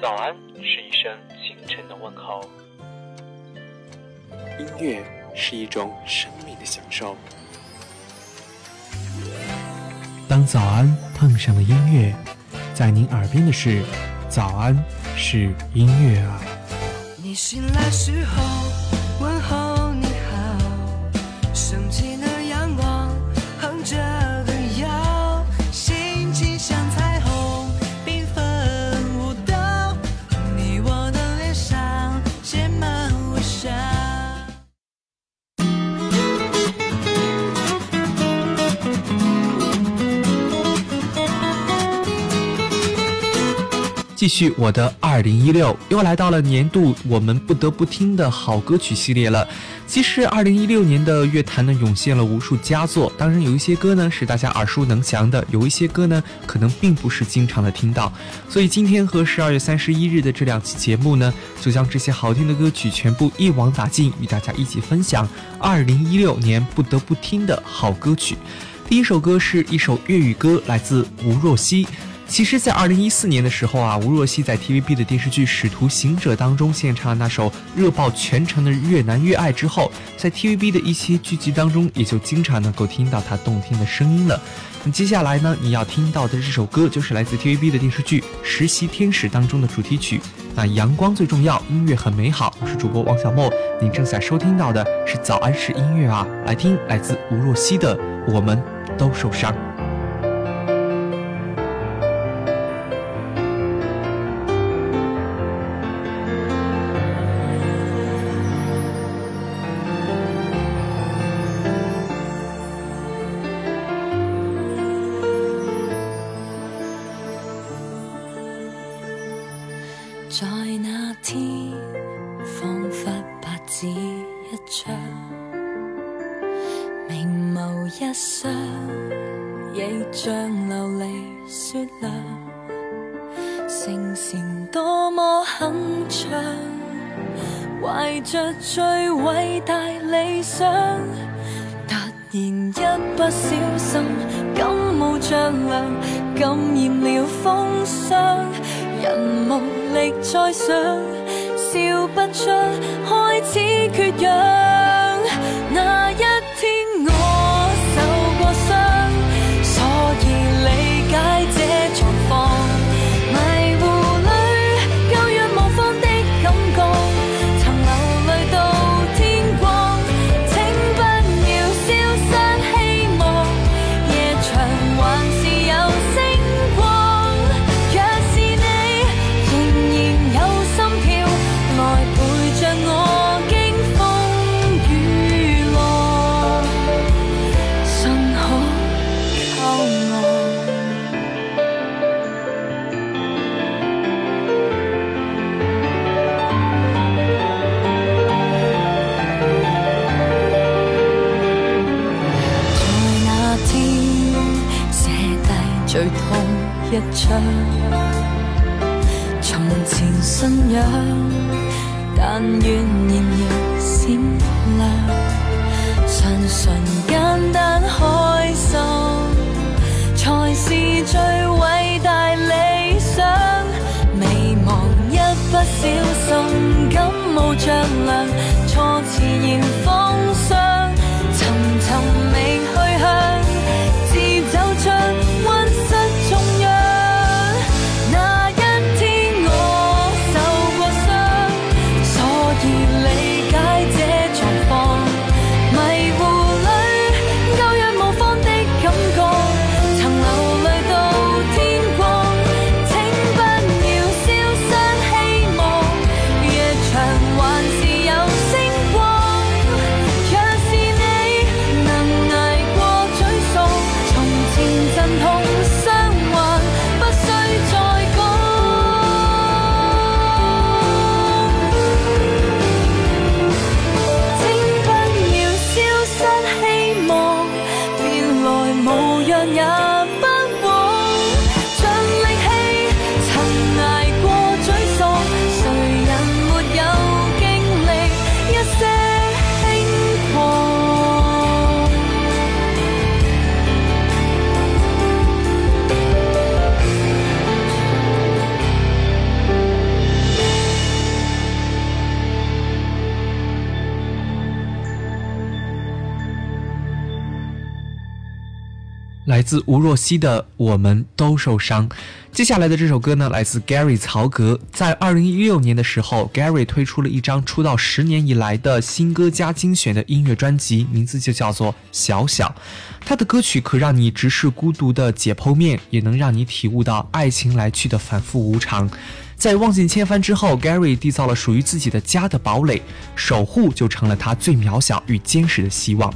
早安是一声清晨的问候，音乐是一种生命的享受。当早安碰上了音乐，在您耳边的是早安是音乐啊。你醒来时候继续我的二零一六，又来到了年度我们不得不听的好歌曲系列了。其实二零一六年的乐坛呢，涌现了无数佳作，当然有一些歌呢是大家耳熟能详的，有一些歌呢可能并不是经常的听到。所以今天和十二月三十一日的这两期节目呢，就将这些好听的歌曲全部一网打尽，与大家一起分享二零一六年不得不听的好歌曲。第一首歌是一首粤语歌，来自吴若希。其实，在二零一四年的时候啊，吴若希在 TVB 的电视剧《使徒行者》当中献唱了那首热爆全城的《越难越爱》之后，在 TVB 的一些剧集当中，也就经常能够听到她动听的声音了。那接下来呢，你要听到的这首歌就是来自 TVB 的电视剧《实习天使》当中的主题曲。那阳光最重要，音乐很美好。我是主播王小莫，您正在收听到的是早安式音乐啊，来听来自吴若希的《我们都受伤》。着最伟大理想，突然一不小心，感冒着凉，感染了风霜。人无力再想，笑不出，开始缺氧。感冒着涼，錯来自吴若希的《我们都受伤》。接下来的这首歌呢，来自 Gary 曹格。在二零一六年的时候，Gary 推出了一张出道十年以来的新歌加精选的音乐专辑，名字就叫做《小小》。他的歌曲可让你直视孤独的解剖面，也能让你体悟到爱情来去的反复无常。在望尽千帆之后，Gary 缔造了属于自己的家的堡垒，守护就成了他最渺小与坚实的希望。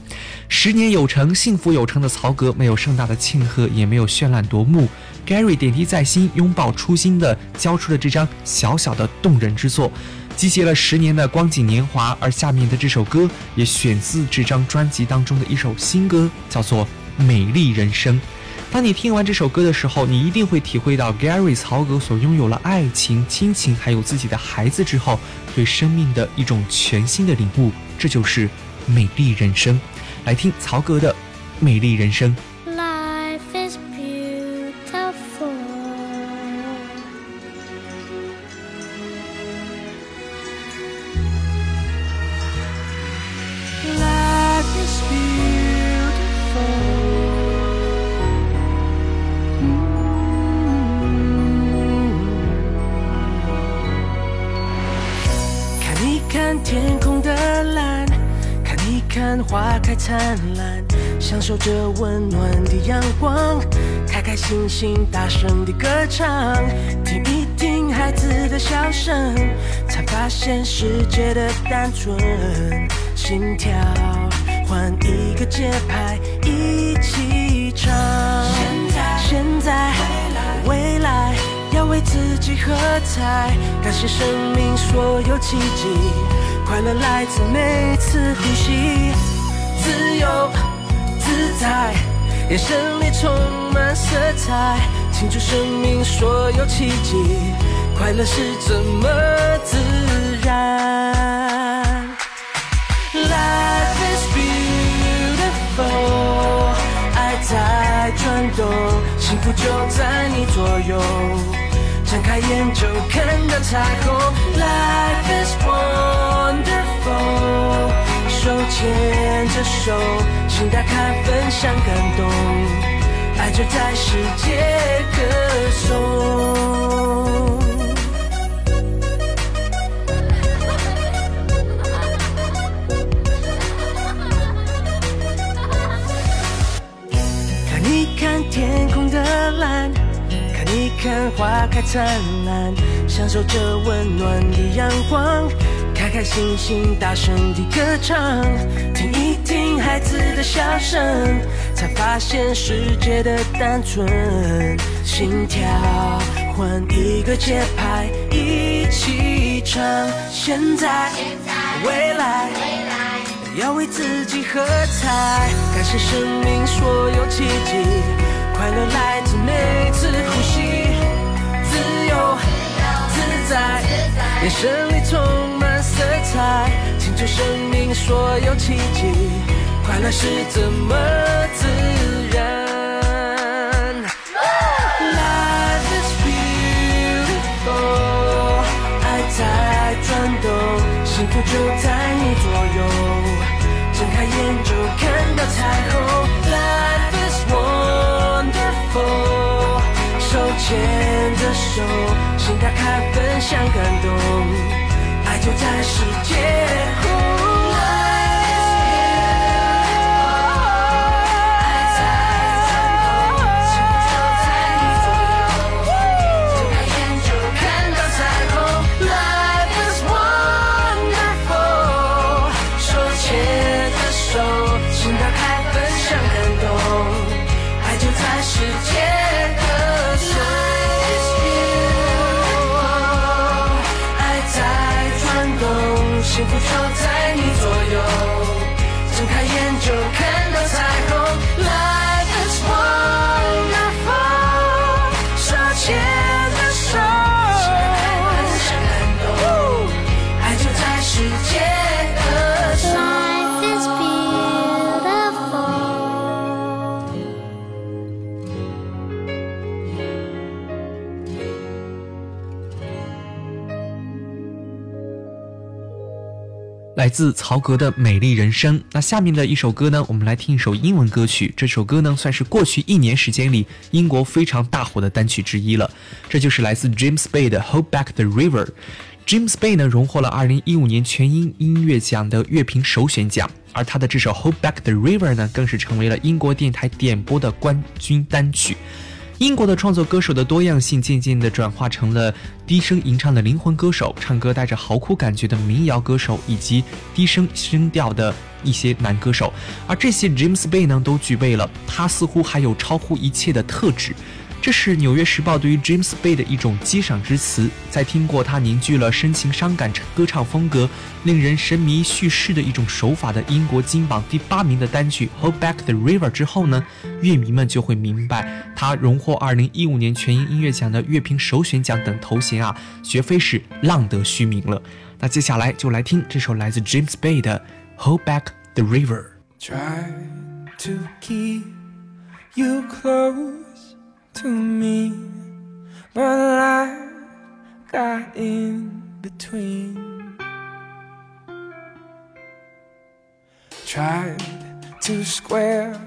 十年有成，幸福有成的曹格，没有盛大的庆贺，也没有绚烂夺目。Gary 点滴在心，拥抱初心的交出了这张小小的动人之作，集结了十年的光景年华。而下面的这首歌也选自这张专辑当中的一首新歌，叫做《美丽人生》。当你听完这首歌的时候，你一定会体会到 Gary 曹格所拥有了爱情、亲情，还有自己的孩子之后，对生命的一种全新的领悟。这就是美丽人生。来听曹格的《美丽人生》。着温暖的阳光，开开心心大声的歌唱，听一听孩子的笑声，才发现世界的单纯。心跳换一个节拍，一起唱。现在，现在，未来，要为自己喝彩，感谢生命所有奇迹，快乐来自每次呼吸。自由在，眼神里充满色彩，庆祝生命所有奇迹，快乐是这么自然。Life is beautiful，爱在转动，幸福就在你左右，睁开眼就看到彩虹。Life is wonderful。手牵着手，心打开，分享感动，爱就在世界歌颂。看一看天空的蓝，看一看花开灿烂，享受着温暖的阳光。开心心，大声地歌唱，听一听孩子的笑声，才发现世界的单纯。心跳换一个节拍，一起唱。现在，未来，要为自己喝彩，感谢生命所有奇迹，快乐来自每次呼吸，自由自在，眼神里充满。色彩，庆祝生命所有奇迹，快乐是怎么自然？Life is beautiful，爱在转动，幸福就在你左右，睁开眼就看到彩虹。Life is wonderful，手牵着手，心打开，分享感动。就在世界。自曹格的《美丽人生》。那下面的一首歌呢，我们来听一首英文歌曲。这首歌呢，算是过去一年时间里英国非常大火的单曲之一了。这就是来自 James Bay 的《Hold Back the River》。James Bay 呢，荣获了2015年全英音乐奖的乐评首选奖，而他的这首《Hold Back the River》呢，更是成为了英国电台点播的冠军单曲。英国的创作歌手的多样性渐渐地转化成了低声吟唱的灵魂歌手，唱歌带着嚎哭感觉的民谣歌手，以及低声声调的一些男歌手。而这些 James Bay 呢，都具备了他似乎还有超乎一切的特质。这是《纽约时报》对于 James Bay 的一种激赏之词。在听过他凝聚了深情伤感歌唱风格、令人神迷叙事的一种手法的英国金榜第八名的单曲《Hold Back the River》之后呢，乐迷们就会明白，他荣获2015年全英音乐奖的乐评首选奖等头衔啊，绝非是浪得虚名了。那接下来就来听这首来自 James Bay 的《Hold Back the River》。Try to keep you close. To me, but life got in between. Tried to square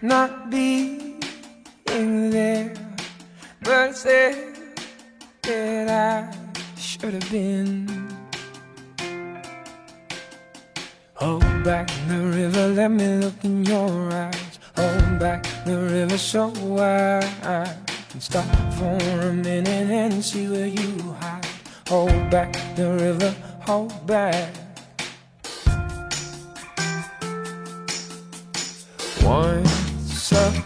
not being there, but said that I should have been. Hold back the river, let me look in your eyes. Hold back the river so I can stop for a minute and see where you hide. Hold back the river, hold back. Once upon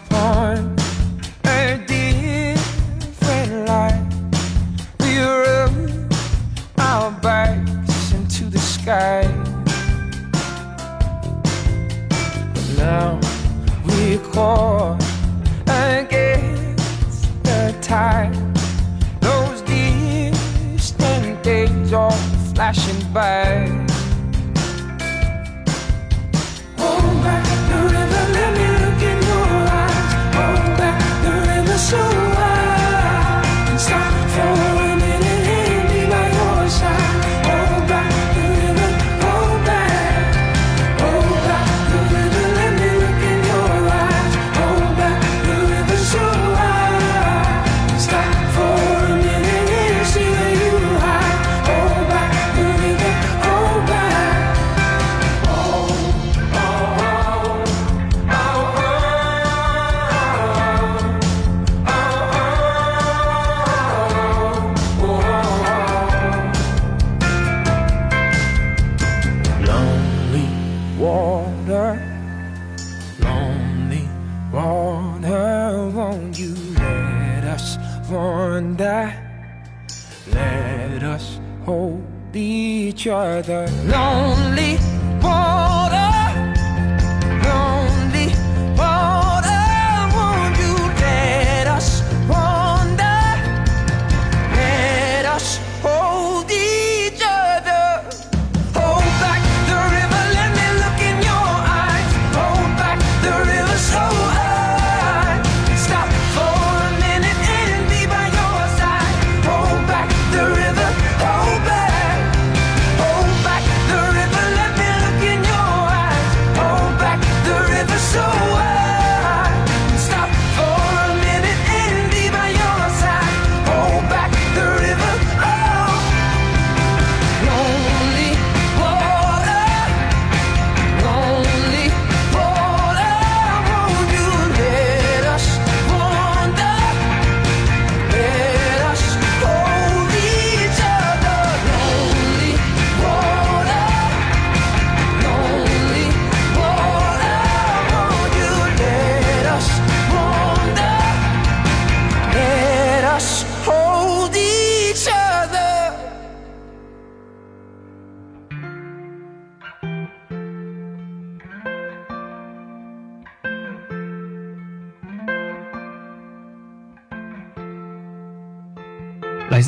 we against the tide. Those distant days are flashing by.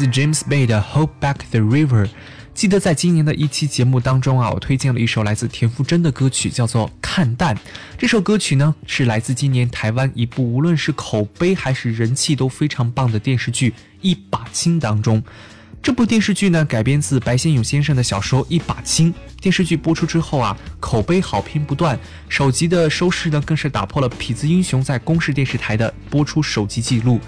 James Bay 的《Hold Back the River》。记得在今年的一期节目当中啊，我推荐了一首来自田馥甄的歌曲，叫做《看淡》。这首歌曲呢，是来自今年台湾一部无论是口碑还是人气都非常棒的电视剧《一把青》当中。这部电视剧呢改编自白先勇先生的小说《一把青》。电视剧播出之后啊，口碑好评不断，首集的收视呢更是打破了《痞子英雄》在公视电视台的播出首集记录。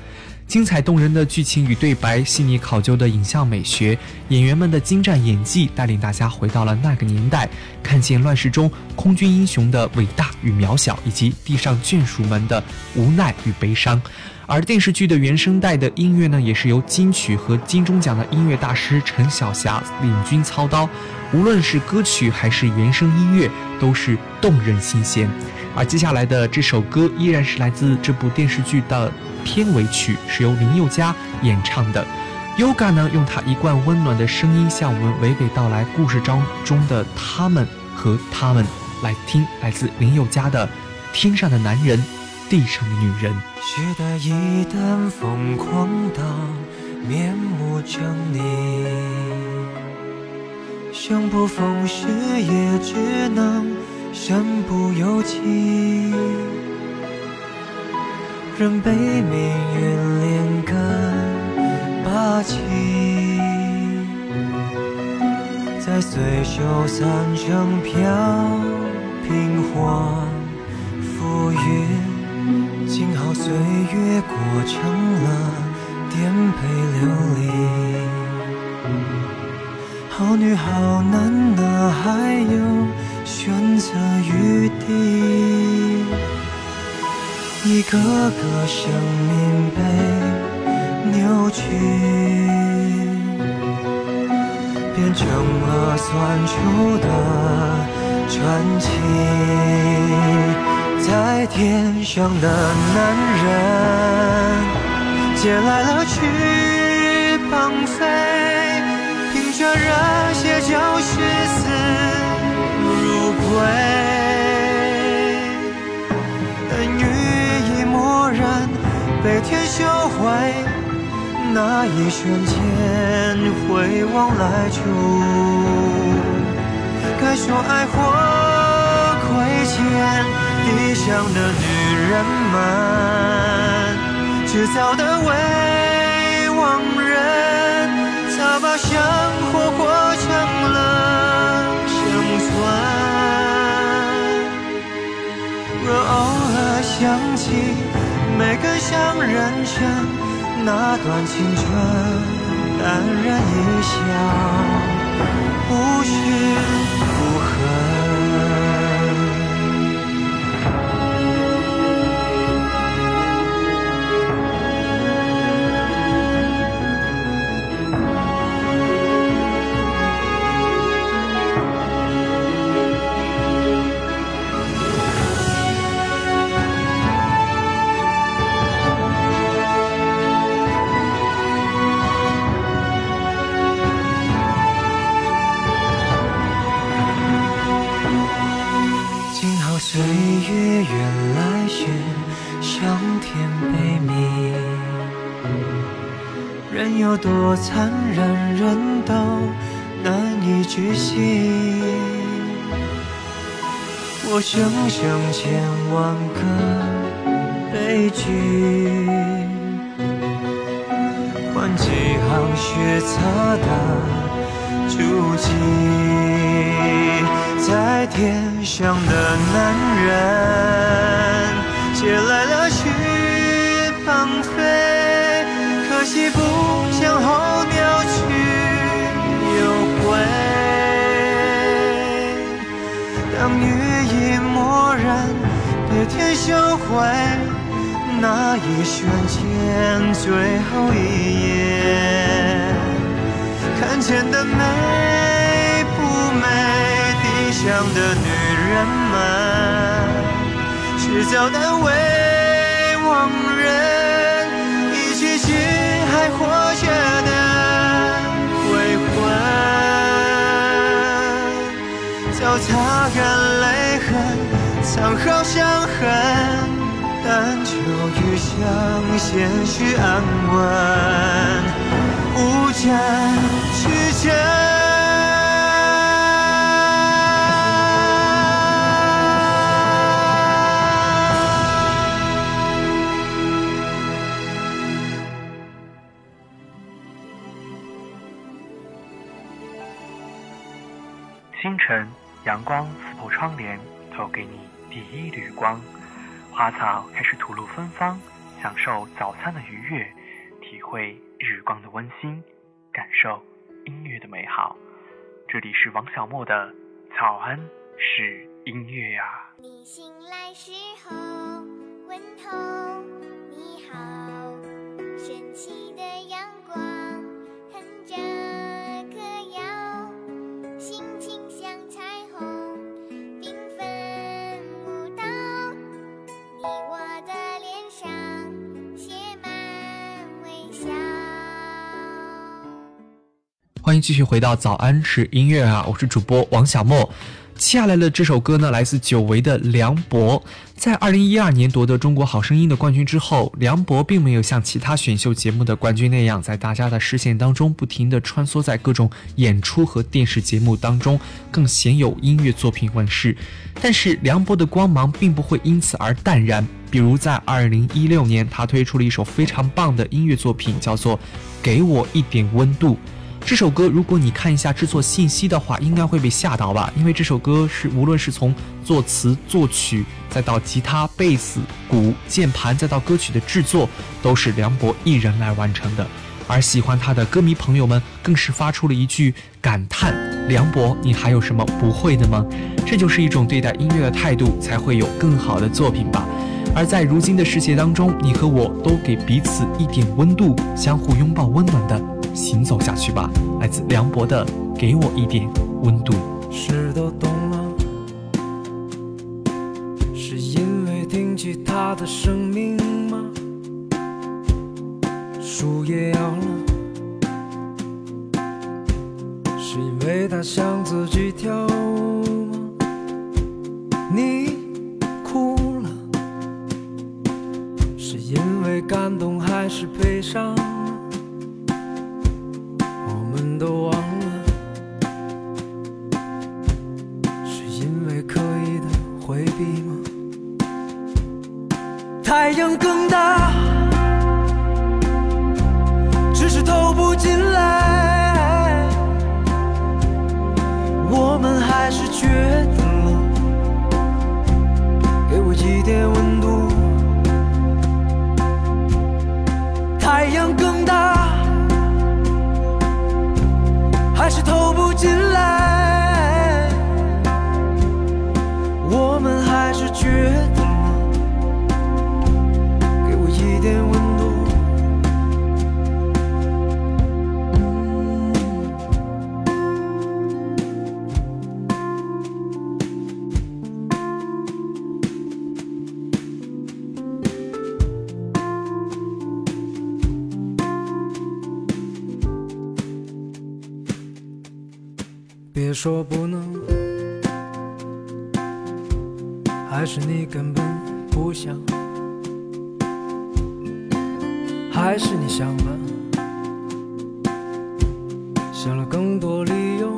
精彩动人的剧情与对白，细腻考究的影像美学，演员们的精湛演技，带领大家回到了那个年代，看见乱世中空军英雄的伟大与渺小，以及地上眷属们的无奈与悲伤。而电视剧的原声带的音乐呢，也是由金曲和金钟奖的音乐大师陈小霞领军操刀，无论是歌曲还是原声音乐，都是动人心弦。而接下来的这首歌，依然是来自这部电视剧的。片尾曲是由林宥嘉演唱的，Yoga 呢用他一贯温暖的声音向我们娓娓道来故事当中的他们和他们，来听来自林宥嘉的《天上的男人，地上的女人》。时代一旦疯狂到面目狰狞，生不逢时也只能身不由己。任被命运连根拔起，在随手散成飘萍或浮云，静好岁月过成了颠沛流离。好女好男，哪还有选择余地？一个个生命被扭曲，变成了酸楚的传奇。在天上的男人，借来了翅膀飞，凭着热血就是死如归。被天销毁，那一瞬间回望来处，该说爱或亏欠地上的女人们，制造的未忘人，早把生活活若偶尔想起。每个像人生那段青春，淡然一笑，不是不恨。若岁月原来是向天悲鸣，人有多残忍，人都难以置信。我想想千万个悲剧，换几行血擦的足迹。在天上的男人，借来了翅膀飞，可惜不。向候鸟去又回，当羽翼蓦然被天销毁，那一瞬间最后一眼，看见的美不美？地上的女人们，制造的伪忘人，一句句还活着的未婚，早。擦干泪痕，藏好伤痕，但求余生现实安稳，无战之争。晨，阳光刺破窗帘，投给你第一缕光。花草开始吐露芬芳，享受早餐的愉悦，体会日光的温馨，感受音乐的美好。这里是王小莫的早安是音乐呀。你醒来时候，问候你好，继续回到早安是音乐啊，我是主播王小莫。接下来的这首歌呢，来自久违的梁博。在二零一二年夺得中国好声音的冠军之后，梁博并没有像其他选秀节目的冠军那样，在大家的视线当中不停地穿梭在各种演出和电视节目当中，更鲜有音乐作品问世。但是梁博的光芒并不会因此而淡然。比如在二零一六年，他推出了一首非常棒的音乐作品，叫做《给我一点温度》。这首歌，如果你看一下制作信息的话，应该会被吓到吧？因为这首歌是无论是从作词、作曲，再到吉他、贝斯、鼓、键盘，再到歌曲的制作，都是梁博一人来完成的。而喜欢他的歌迷朋友们更是发出了一句感叹：“梁博，你还有什么不会的吗？”这就是一种对待音乐的态度，才会有更好的作品吧。而在如今的世界当中，你和我都给彼此一点温度，相互拥抱，温暖的行走下去吧。来自梁博的《给我一点温度》。是都懂了，是因为听起他的生命吗？树叶摇了，是因为他想自己跳舞吗？你哭了，是因为感动还是悲伤？别说不能。还是你根本不想？还是你想了，想了更多理由，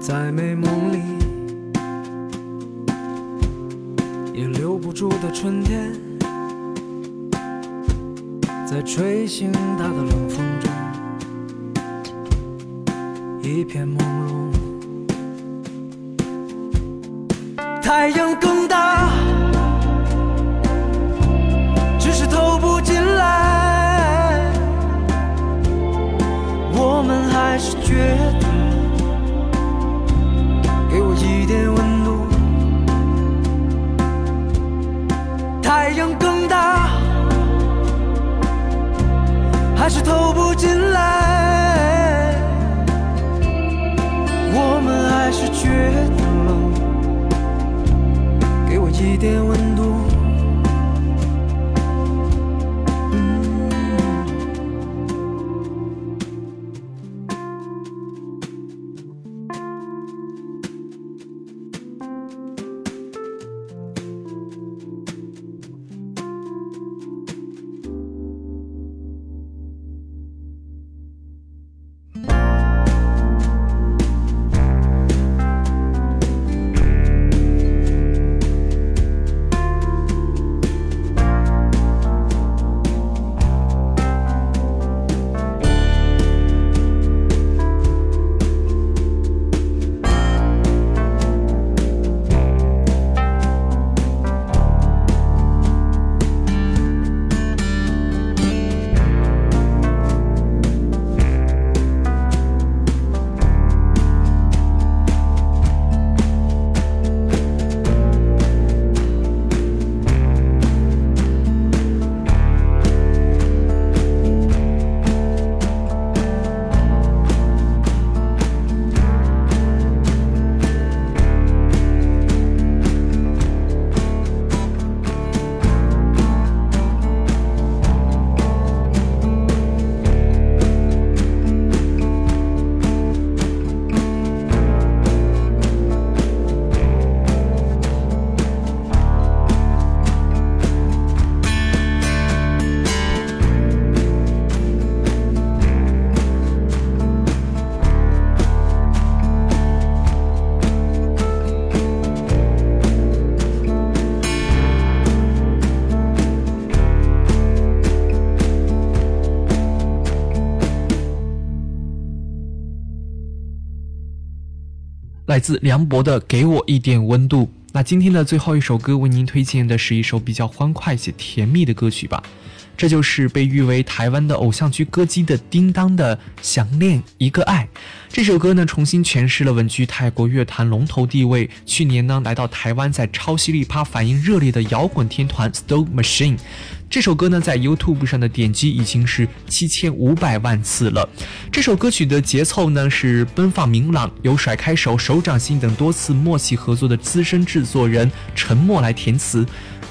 在美梦里也留不住的春天，在吹醒他的冷风一片朦胧。太阳更大，只是透不进来。我们还是决定了，给我一点温度。太阳更大，还是透不进来。一点温度。来自梁博的《给我一点温度》。那今天的最后一首歌为您推荐的是一首比较欢快且甜蜜的歌曲吧。这就是被誉为台湾的偶像剧歌姬的叮当的《想念一个爱》这首歌呢，重新诠释了稳居泰国乐坛龙头地位。去年呢，来到台湾，在超犀利趴反应热烈的摇滚天团 Stone Machine。这首歌呢，在 YouTube 上的点击已经是七千五百万次了。这首歌曲的节奏呢是奔放明朗，由甩开手、手掌心等多次默契合作的资深制作人陈默来填词。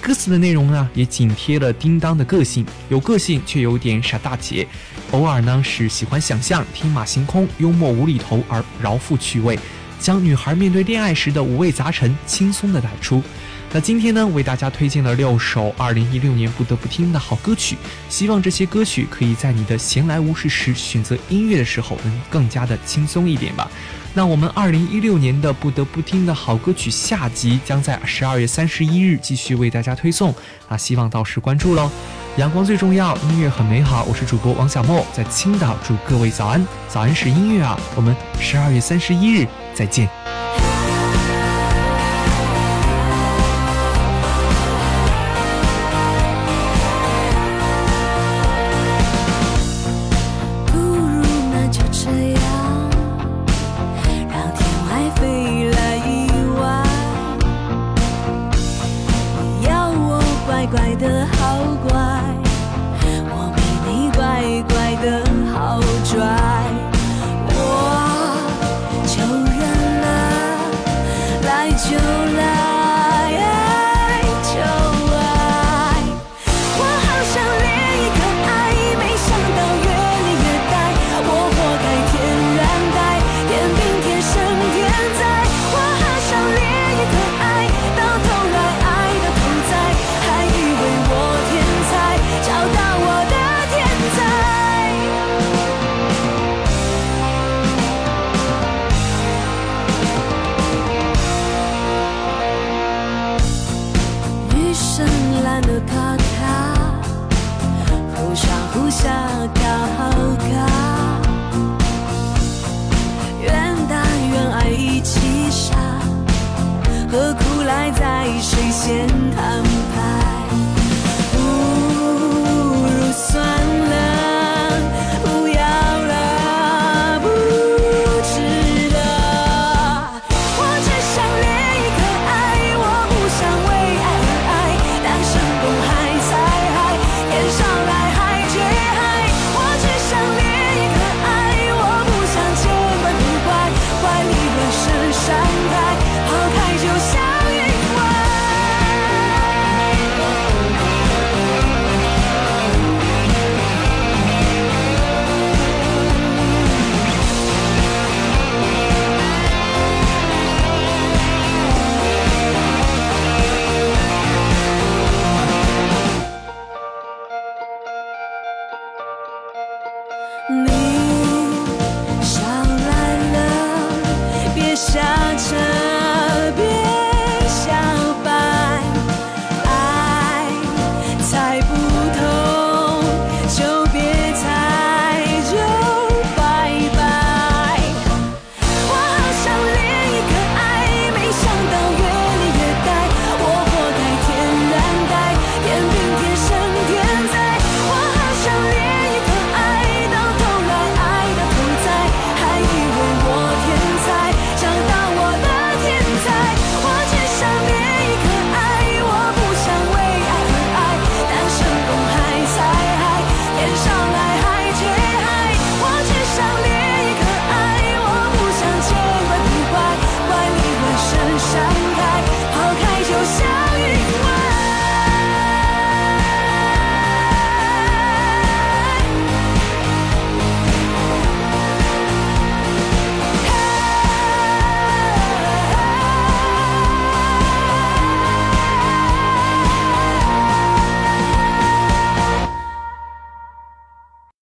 歌词的内容呢，也紧贴了叮当的个性，有个性却有点傻大姐，偶尔呢是喜欢想象、天马行空、幽默无厘头而饶富趣味，将女孩面对恋爱时的五味杂陈轻松的带出。那今天呢，为大家推荐了六首二零一六年不得不听的好歌曲，希望这些歌曲可以在你的闲来无事时选择音乐的时候能更加的轻松一点吧。那我们二零一六年的不得不听的好歌曲下集将在十二月三十一日继续为大家推送，啊，希望到时关注喽。阳光最重要，音乐很美好，我是主播王小莫，在青岛祝各位早安，早安是音乐啊，我们十二月三十一日再见。